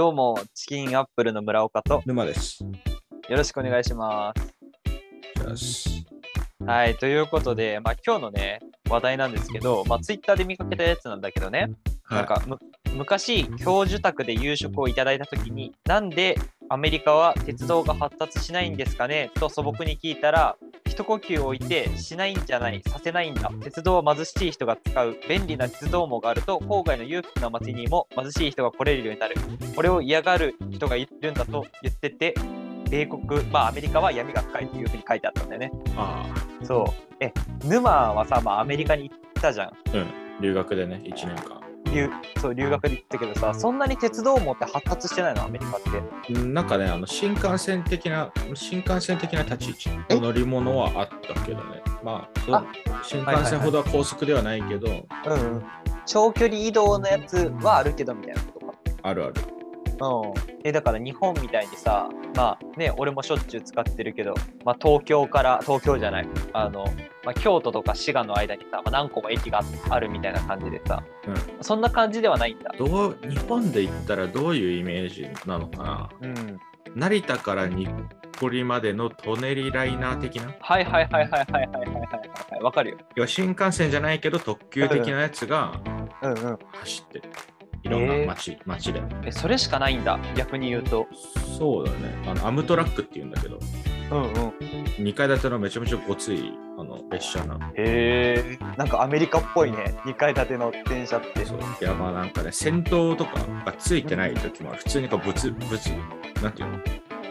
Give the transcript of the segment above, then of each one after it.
どうも、チキンアップルの村岡と、沼です。よろしくお願いします。よし。はい、ということで、まあ、今日のね、話題なんですけど、まあ、ツイッターで見かけたやつなんだけどね、なんかむ昔、教授宅で夕食をいただいたときに、なんでアメリカは鉄道が発達しないんですかねと素朴に聞いたら、一呼吸置いて、しないんじゃない、させないんだ。鉄道は貧しい人が使う便利な鉄道網があると、郊外の裕福な町にも貧しい人が来れるようになる。これを嫌がる人がいるんだと言ってて、米国、まあアメリカは闇が深いというふうに書いてあったんだよね。あそう。え、沼はさ、まあアメリカに行ったじゃん。あ、うん。留学でね、1年間。留そう留学で行ったけどさ、そんなに鉄道網って発達してないの、アメリカって。うんなんかね、あの新幹線的な、新幹線的な立ち位え置の乗り物はあったけどね。まあ、新幹線ほどは高速ではないけど、うん、うん。長距離移動のやつはあるけどみたいなことか。あるある。うん。え、だから日本みたいにさ、まあね、俺もしょっちゅう使ってるけど、まあ東京から、東京じゃない、あの、まあ、京都とか滋賀の間にさ、まあ、何個も駅があるみたいな感じでさ、うんそんな感じではないんだ。どう日本で言ったらどういうイメージなのかなうん。成田から日暮里までの舎人ライナー的な？はいはいはいはいはいはいはいはいはい。わかるよ。新幹線じゃないけど特急的なやつがうんうん。走ってる。いろんな街、街で。え、それしかないんだ、逆に言うと。そうだね。あのアムトラックって言うんだけど、うんうん。2階建てのめちゃめちゃごついあの列車なの。へえ。なんかアメリカっぽいね、2階建ての電車って。そういやまあなんかね、先頭とかがついてない時も。普通にこうブツブツ、なんていうの？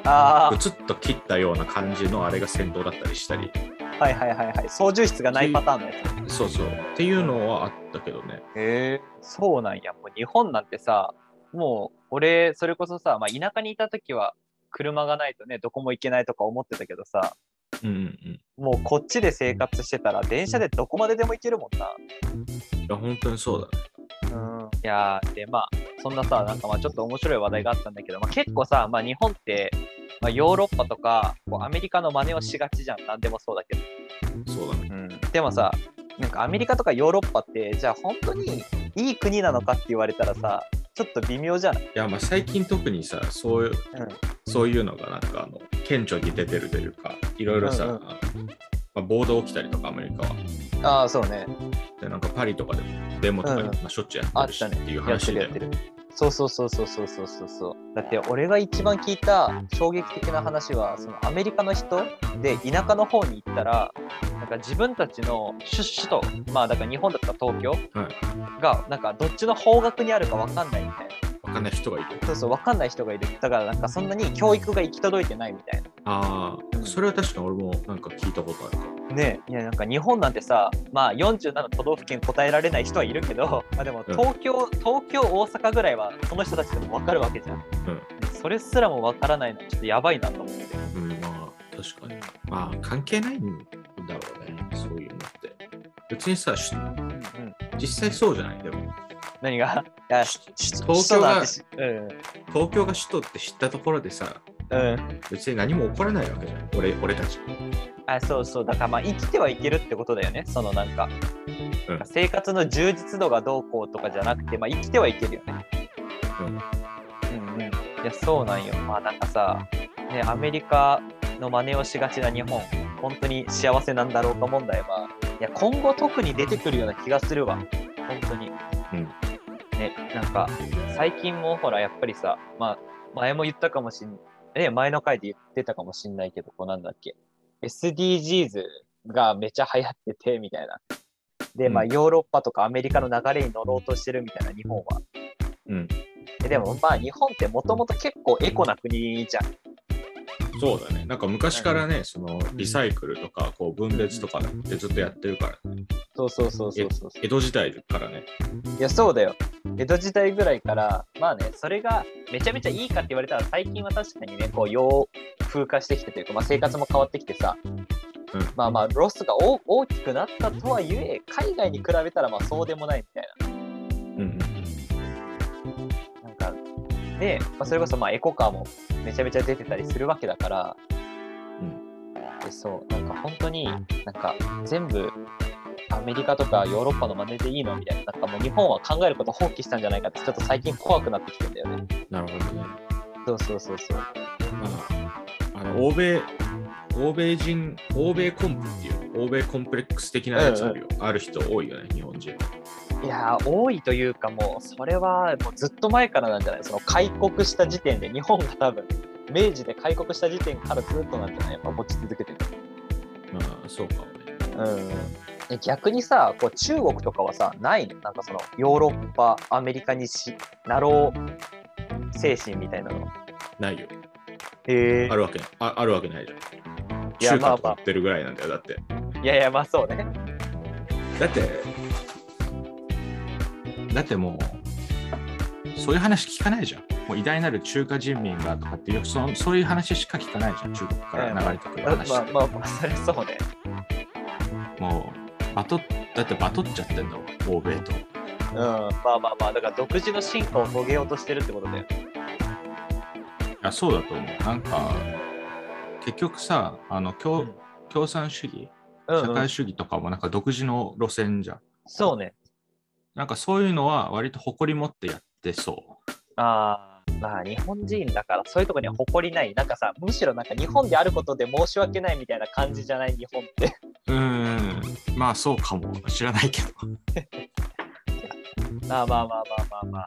あブツッと切ったような感じのあれが先頭だったりしたり。あ、はいはいはいはい。操縦室がないパターンのやつ。そうそう。っていうのはあったけどね。へえ。そうなんや。もう日本なんてさ、もう俺、それこそさ、まあ、田舎にいた時は車がないとね、どこも行けないとか思ってたけどさ、うんうんうん。もうこっちで生活してたら電車でどこまででも行けるもんな。いや、本当にそうだね。うん、いやーでまあそんなさなんかまあちょっと面白い話題があったんだけど、まあ、結構さ、まあ、日本って、まあ、ヨーロッパとかこうアメリカの真似をしがちじゃん。何でもそうだけど。そうだね、うん、でもさなんかアメリカとかヨーロッパってじゃあ本当にいい国なのかって言われたらさちょっと微妙じゃない？いやまあ最近特にさそういう、うん、そういうのがなんかあの顕著に出てるというかいろいろさ、うんうん、まあ、暴動起きたりとかアメリカは。ああそうね。でなんかパリとかでもデモとか、うん、まあ、しょっちゅうやってるし、っていう話だねそうそうそうそうそうそうそう。だって俺が一番聞いた衝撃的な話はそのアメリカの人で田舎の方に行ったらなんか自分たちの首首都まあだから日本だったら東京はい。がなんかどっちの方角にあるか分かんないみたいな。わかんない人がいる。そうそう分かんない人がいるだからなんかそんなに教育が行き届いてないみたいなああ、うんそれは確かに俺もなんか聞いたことあるかも。ねいやなんか日本なんてさまあ47都道府県答えられない人はいるけど、まあ、でもうん東京、東京大阪ぐらいはその人たちでも分かるわけじゃん、うんそれすらも分からないのはちょっとやばいなと思ってうん、まあ確かに。まあ関係ないんだろうね、そういうのって。別にさ、しうんうん実際そうじゃない？でも。何が？いや東京が東京が首都って知ったところでさ、うん。別に何も起こらないわけじゃん。俺俺たち。あそうそう。だからまあ生きてはいけるってことだよね。そのなんか、うん。生活の充実度がどうこうとかじゃなくてまあ生きてはいけるよね。うん。うんうん。いやそうなんよ。まあなんかさねアメリカの真似をしがちな日本。本当に幸せなんだろうか問題はいや今後特に出てくるような気がするわ。本当に。うんね。なんか最近もほらやっぱりさまあ前も言ったかもしんね前の回で言ってたかもしんないけどこうなんだっけ。SDGs がめちゃ流行っててみたいな。でまあうんヨーロッパとかアメリカの流れに乗ろうとしてるみたいな日本は。うん。えでもまあ日本ってもともと結構エコな国じゃん。そうだね。なんか昔からね、そのリサイクルとかこう分別とかってずっとやってるから、ね、そうそうそうそうそう。江戸時代からね。いやそうだよ。江戸時代ぐらいからまあねそれがめちゃめちゃいいかって言われたら最近は確かにねこう洋風化してきてというか、まあ、生活も変わってきてさ、うんまあまあロスが大大きくなったとはいえ海外に比べたらまあそうでもないみたいな。うんなんかで、まあ、それこそまあエコカーもめちゃめちゃ出てたりするわけだから、うんでそうなんか本当になんか全部アメリカとかヨーロッパの真似でいいのみたいな、なんかもう日本は考えること放棄したんじゃないかって、ちょっと最近怖くなってきてんだよね。なるほどね。そうそうそうそう。まあ、あの欧米、欧米人、欧米コンプっていう、欧米コンプレックス的なやつあるよ。ある人多いよね、日本人。いやー、多いというかもう、それはもうずっと前からなんじゃない？その開国した時点で、日本が多分、明治で開国した時点からずっとなんじゃない？やっぱ持ち続けてる。まあ、そうかもね。うん。え逆にさ、こう中国とかはさ、ないの？なんかそのヨーロッパ、アメリカにしなろう精神みたいなの。ないよ。へえあるわけああるわけないじゃん。いや中華とか売ってるぐらいなんだよ、だって。いやいや、まあそうね。だって、だってもう、そういう話聞かないじゃん。もう偉大なる中華人民がとかっていうその、そういう話しか聞かないじゃん、中国から流れてくるまあ話。まあまあ、まあ、それそうね。もう、バトっ、だってバトっちゃってんの、欧米と。うん。まあまあまあ、だから独自の進化を遂げようとしてるってことだよね。あそうだと思う。なんか、結局さ、あの共うん共産主義、うん、うん社会。主義とかもなんか独自の路線じゃん。そうね。なんかそういうのは割と誇り持ってやってそああ、まあ日本人だからそういうところには誇りない。なんかさ、むしろなんか日本であることで申し訳ないみたいな感じじゃない？日本って。う。ん、まあそうかも。知らないけど。まあまあまあまあまあまあ。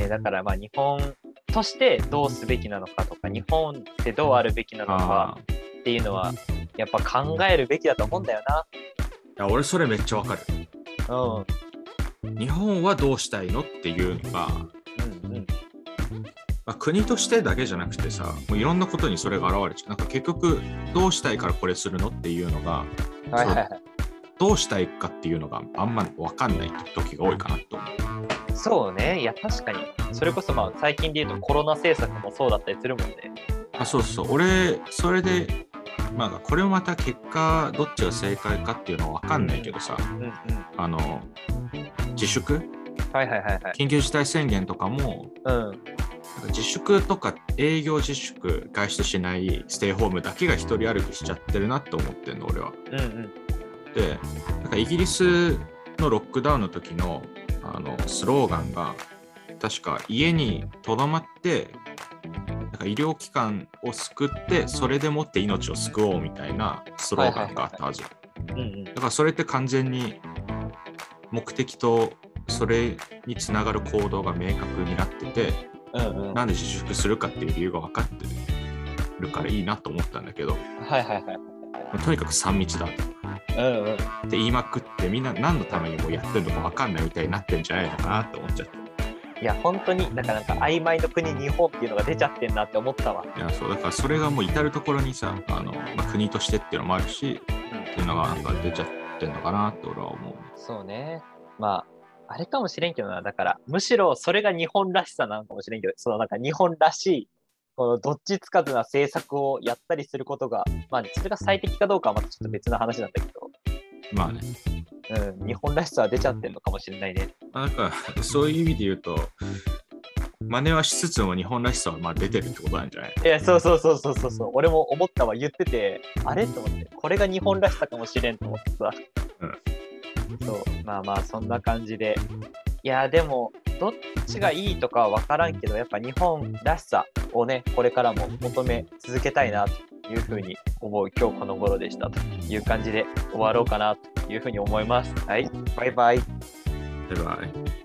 ね、だからまあ日本としてどうすべきなのかとか、日本ってどうあるべきなのかっていうのは、やっぱ考えるべきだと思うんだよいや俺それめっちゃわかる。な。うん。日本はどうしたいのっていうのが、うんうん。まあ、国としてだけじゃなくてさ、もういろんなことにそれが現れちゃう。なんか結局、どうしたいからこれするのっていうのが、はいはいはい。どうしたいかっていうのがあんま分かんない時が多いかなと思う。そうね。いや、確かに。それこそまあ最近で言うとコロナ政策もそうだったりするもんね。あそうそう、俺、それで、まあ、これもまた結果、どっちが正解かっていうのは分かんないけどさ、うんうん。あの、自粛？はいはいはいはい。緊急事態宣言とかも、うん。自粛とか営業自粛、外出しないステイホームだけが一人歩きしちゃってるなって思ってんの、俺は。うんうん。で、なんかイギリスのロックダウンの時のあのスローガンが、確か家にとどまって、なんか医療機関を救って、それでもって命を救おうみたいなスローガンがあったはず。だからそれって完全に目的とそれにつながる行動が明確になってて、うんうん。なんで自粛するかっていう理由が分かってるからいいなと思ったんだけど、はいはいはい。とにかく3密だと。うんうん。って言いまくってみんな何のためにもうやってるのか分かんないみたいになってんじゃないのかなって思っちゃって。いや、本当に、なんかなんか曖昧の国日本っていうのが出ちゃってんなって思ったわ。いやそうだからそれがもう至る所にさあの、まあ、国としてっていうのもあるしっていうのがなんか出ちゃってんのかなって俺は思う。そうね。まあ、あれかもしれんけどな。だから、むしろそれが日本らしさなのかもしれんけど、そのなんか日本らしい、このどっちつかずな政策をやったりすることが、まあ、それが最適かどうかはまたちょっと別の話なんだけど、まあね。うん、日本らしさは出ちゃってんのかもしれないね。まあなんかそういう意味で言うと真似はしつつも日本らしさはまあ出てるってことなんじゃない？いや、そうそうそうそうそうそう。俺も思ったわ、言ってて、あれ？と思って、これが日本らしさかもしれんと思ってさ。そう、まあまあ、そんな感じで。いや、でも、どっちがいいとかは分からんけど、やっぱ日本らしさをね、これからも求め続けたいなというふうに思う今日この頃でしたという感じで終わろうかなというふうに思います。はい、バイバイ。バイバイ。